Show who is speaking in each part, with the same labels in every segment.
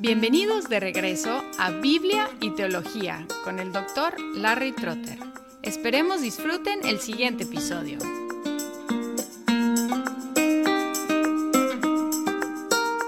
Speaker 1: Bienvenidos de regreso a Biblia y Teología con el doctor Larry Trotter. Esperemos disfruten el siguiente episodio.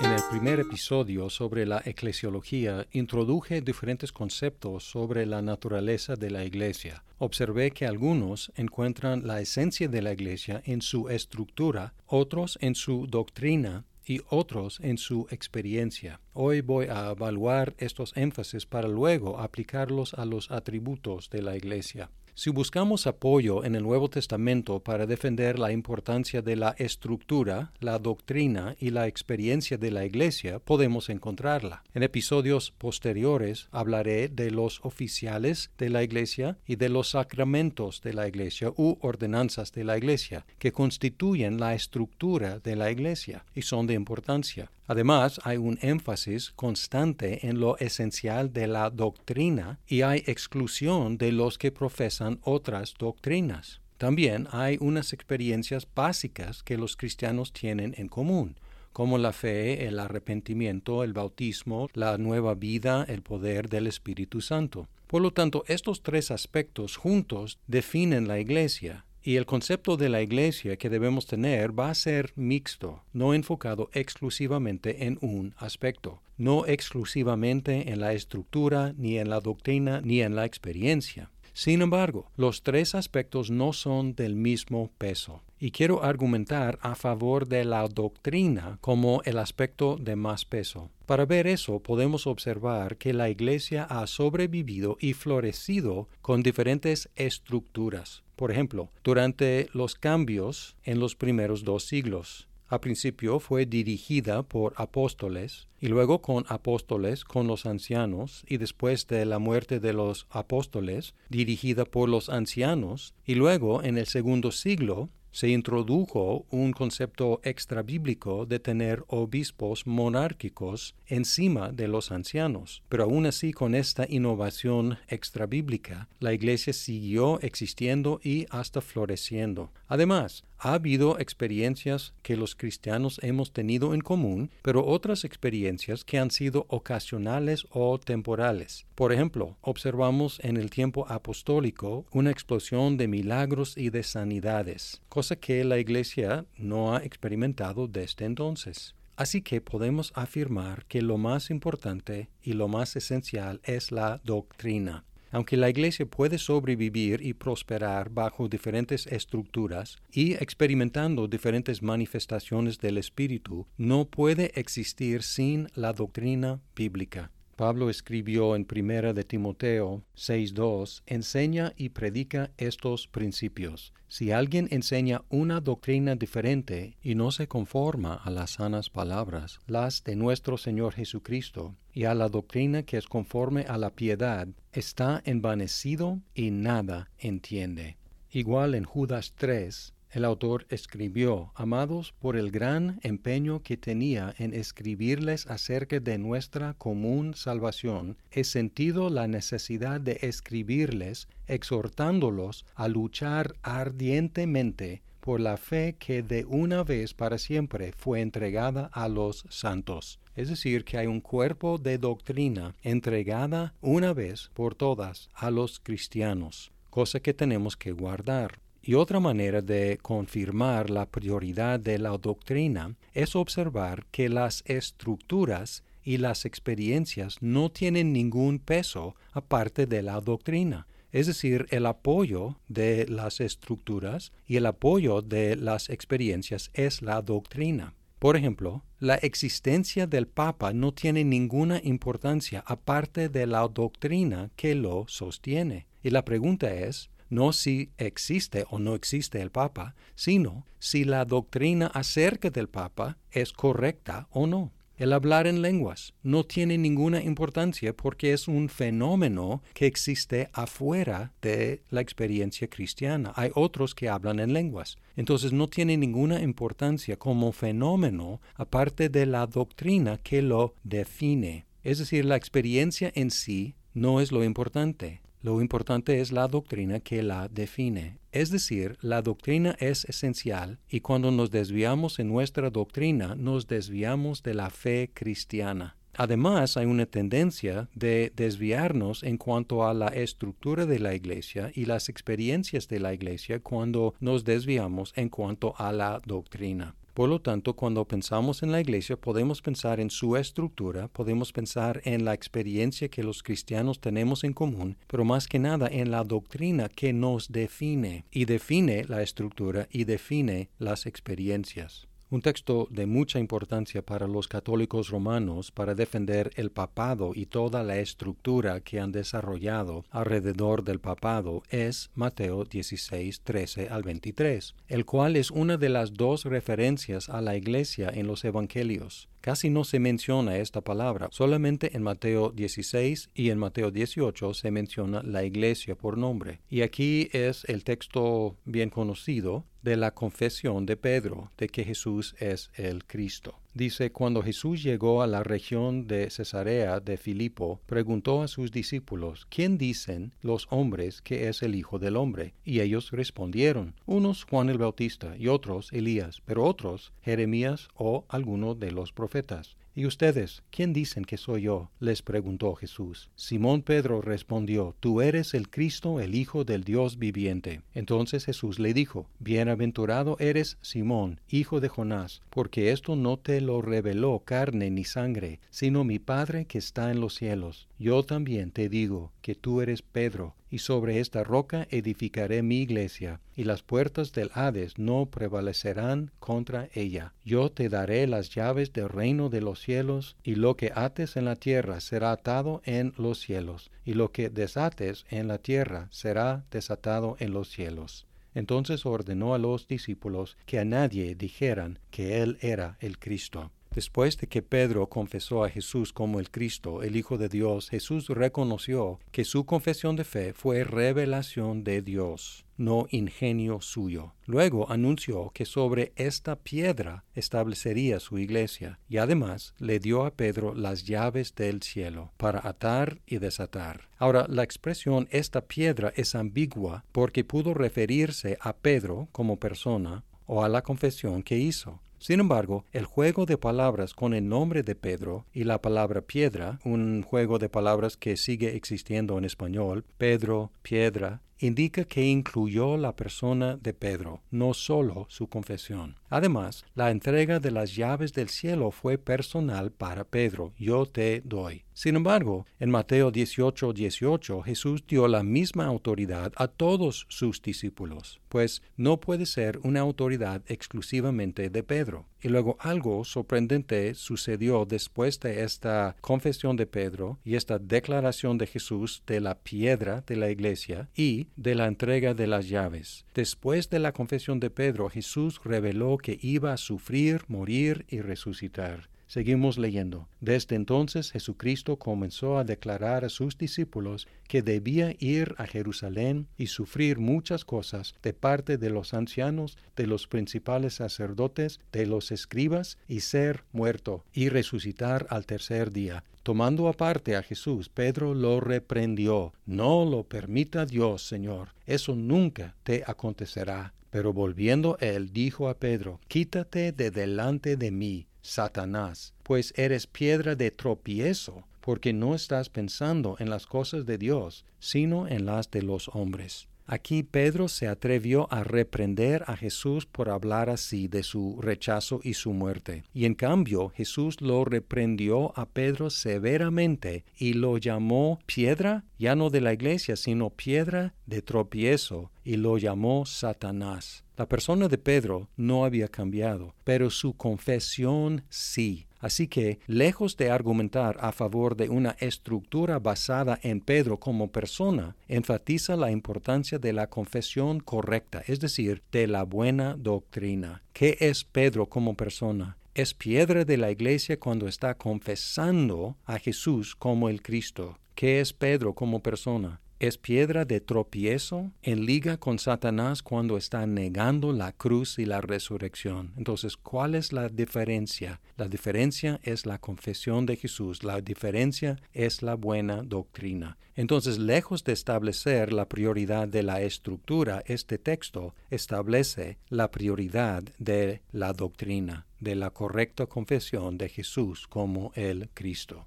Speaker 2: En el primer episodio sobre la eclesiología introduje diferentes conceptos sobre la naturaleza de la iglesia. Observé que algunos encuentran la esencia de la iglesia en su estructura, otros en su doctrina y otros en su experiencia. Hoy voy a evaluar estos énfasis para luego aplicarlos a los atributos de la Iglesia. Si buscamos apoyo en el Nuevo Testamento para defender la importancia de la estructura, la doctrina y la experiencia de la Iglesia, podemos encontrarla. En episodios posteriores hablaré de los oficiales de la Iglesia y de los sacramentos de la Iglesia u ordenanzas de la Iglesia, que constituyen la estructura de la Iglesia y son de importancia. Además, hay un énfasis constante en lo esencial de la doctrina y hay exclusión de los que profesan otras doctrinas. También hay unas experiencias básicas que los cristianos tienen en común, como la fe, el arrepentimiento, el bautismo, la nueva vida, el poder del Espíritu Santo. Por lo tanto, estos tres aspectos juntos definen la Iglesia, y el concepto de la iglesia que debemos tener va a ser mixto, no enfocado exclusivamente en un aspecto, no exclusivamente en la estructura, ni en la doctrina, ni en la experiencia. Sin embargo, los tres aspectos no son del mismo peso, y quiero argumentar a favor de la doctrina como el aspecto de más peso. Para ver eso podemos observar que la Iglesia ha sobrevivido y florecido con diferentes estructuras. Por ejemplo, durante los cambios en los primeros dos siglos, a principio fue dirigida por apóstoles y luego con apóstoles con los ancianos y después de la muerte de los apóstoles dirigida por los ancianos y luego en el segundo siglo se introdujo un concepto extrabíblico de tener obispos monárquicos encima de los ancianos. Pero aún así, con esta innovación extrabíblica, la Iglesia siguió existiendo y hasta floreciendo. Además, ha habido experiencias que los cristianos hemos tenido en común, pero otras experiencias que han sido ocasionales o temporales. Por ejemplo, observamos en el tiempo apostólico una explosión de milagros y de sanidades, cosa que la Iglesia no ha experimentado desde entonces. Así que podemos afirmar que lo más importante y lo más esencial es la doctrina. Aunque la Iglesia puede sobrevivir y prosperar bajo diferentes estructuras y experimentando diferentes manifestaciones del Espíritu, no puede existir sin la doctrina bíblica. Pablo escribió en Primera de Timoteo 6:2, enseña y predica estos principios. Si alguien enseña una doctrina diferente y no se conforma a las sanas palabras, las de nuestro Señor Jesucristo, y a la doctrina que es conforme a la piedad, está envanecido y nada entiende. Igual en Judas 3, el autor escribió, Amados, por el gran empeño que tenía en escribirles acerca de nuestra común salvación, he sentido la necesidad de escribirles, exhortándolos a luchar ardientemente por la fe que de una vez para siempre fue entregada a los santos. Es decir, que hay un cuerpo de doctrina entregada una vez por todas a los cristianos, cosa que tenemos que guardar. Y otra manera de confirmar la prioridad de la doctrina es observar que las estructuras y las experiencias no tienen ningún peso aparte de la doctrina. Es decir, el apoyo de las estructuras y el apoyo de las experiencias es la doctrina. Por ejemplo, la existencia del Papa no tiene ninguna importancia aparte de la doctrina que lo sostiene. Y la pregunta es, no si existe o no existe el Papa, sino si la doctrina acerca del Papa es correcta o no. El hablar en lenguas no tiene ninguna importancia porque es un fenómeno que existe afuera de la experiencia cristiana. Hay otros que hablan en lenguas. Entonces no tiene ninguna importancia como fenómeno aparte de la doctrina que lo define. Es decir, la experiencia en sí no es lo importante. Lo importante es la doctrina que la define. Es decir, la doctrina es esencial y cuando nos desviamos en nuestra doctrina nos desviamos de la fe cristiana. Además, hay una tendencia de desviarnos en cuanto a la estructura de la iglesia y las experiencias de la iglesia cuando nos desviamos en cuanto a la doctrina. Por lo tanto, cuando pensamos en la iglesia, podemos pensar en su estructura, podemos pensar en la experiencia que los cristianos tenemos en común, pero más que nada en la doctrina que nos define y define la estructura y define las experiencias. Un texto de mucha importancia para los católicos romanos para defender el papado y toda la estructura que han desarrollado alrededor del papado es Mateo 16, 13 al 23, el cual es una de las dos referencias a la iglesia en los evangelios. Casi no se menciona esta palabra, solamente en Mateo 16 y en Mateo 18 se menciona la iglesia por nombre. Y aquí es el texto bien conocido de la confesión de Pedro de que Jesús es el Cristo. Dice, cuando Jesús llegó a la región de Cesarea de Filipo, preguntó a sus discípulos, ¿quién dicen los hombres que es el Hijo del Hombre? Y ellos respondieron, unos Juan el Bautista y otros Elías, pero otros Jeremías o alguno de los profetas. ¿Y ustedes, quién dicen que soy yo? les preguntó Jesús. Simón Pedro respondió, Tú eres el Cristo, el Hijo del Dios viviente. Entonces Jesús le dijo, Bienaventurado eres Simón, hijo de Jonás, porque esto no te lo reveló carne ni sangre, sino mi Padre que está en los cielos. Yo también te digo que tú eres Pedro, y sobre esta roca edificaré mi iglesia, y las puertas del Hades no prevalecerán contra ella. Yo te daré las llaves del reino de los cielos, y lo que ates en la tierra será atado en los cielos, y lo que desates en la tierra será desatado en los cielos. Entonces ordenó a los discípulos que a nadie dijeran que él era el Cristo. Después de que Pedro confesó a Jesús como el Cristo, el Hijo de Dios, Jesús reconoció que su confesión de fe fue revelación de Dios, no ingenio suyo. Luego anunció que sobre esta piedra establecería su iglesia y además le dio a Pedro las llaves del cielo para atar y desatar. Ahora, la expresión esta piedra es ambigua porque pudo referirse a Pedro como persona o a la confesión que hizo. Sin embargo, el juego de palabras con el nombre de Pedro y la palabra piedra, un juego de palabras que sigue existiendo en español, Pedro, piedra, indica que incluyó la persona de Pedro, no solo su confesión. Además, la entrega de las llaves del cielo fue personal para Pedro, yo te doy. Sin embargo, en Mateo 18, 18, Jesús dio la misma autoridad a todos sus discípulos, pues no puede ser una autoridad exclusivamente de Pedro. Y luego algo sorprendente sucedió después de esta confesión de Pedro y esta declaración de Jesús de la piedra de la iglesia y de la entrega de las llaves. Después de la confesión de Pedro, Jesús reveló que iba a sufrir, morir y resucitar. Seguimos leyendo. Desde entonces Jesucristo comenzó a declarar a sus discípulos que debía ir a Jerusalén y sufrir muchas cosas de parte de los ancianos, de los principales sacerdotes, de los escribas, y ser muerto y resucitar al tercer día. Tomando aparte a Jesús, Pedro lo reprendió. No lo permita Dios, Señor. Eso nunca te acontecerá. Pero volviendo él dijo a Pedro, Quítate de delante de mí, Satanás, pues eres piedra de tropiezo, porque no estás pensando en las cosas de Dios, sino en las de los hombres. Aquí Pedro se atrevió a reprender a Jesús por hablar así de su rechazo y su muerte. Y en cambio Jesús lo reprendió a Pedro severamente y lo llamó piedra, ya no de la iglesia, sino piedra de tropiezo, y lo llamó Satanás. La persona de Pedro no había cambiado, pero su confesión sí. Así que, lejos de argumentar a favor de una estructura basada en Pedro como persona, enfatiza la importancia de la confesión correcta, es decir, de la buena doctrina. ¿Qué es Pedro como persona? Es piedra de la iglesia cuando está confesando a Jesús como el Cristo. ¿Qué es Pedro como persona? Es piedra de tropiezo en liga con Satanás cuando está negando la cruz y la resurrección. Entonces, ¿cuál es la diferencia? La diferencia es la confesión de Jesús, la diferencia es la buena doctrina. Entonces, lejos de establecer la prioridad de la estructura, este texto establece la prioridad de la doctrina, de la correcta confesión de Jesús como el Cristo.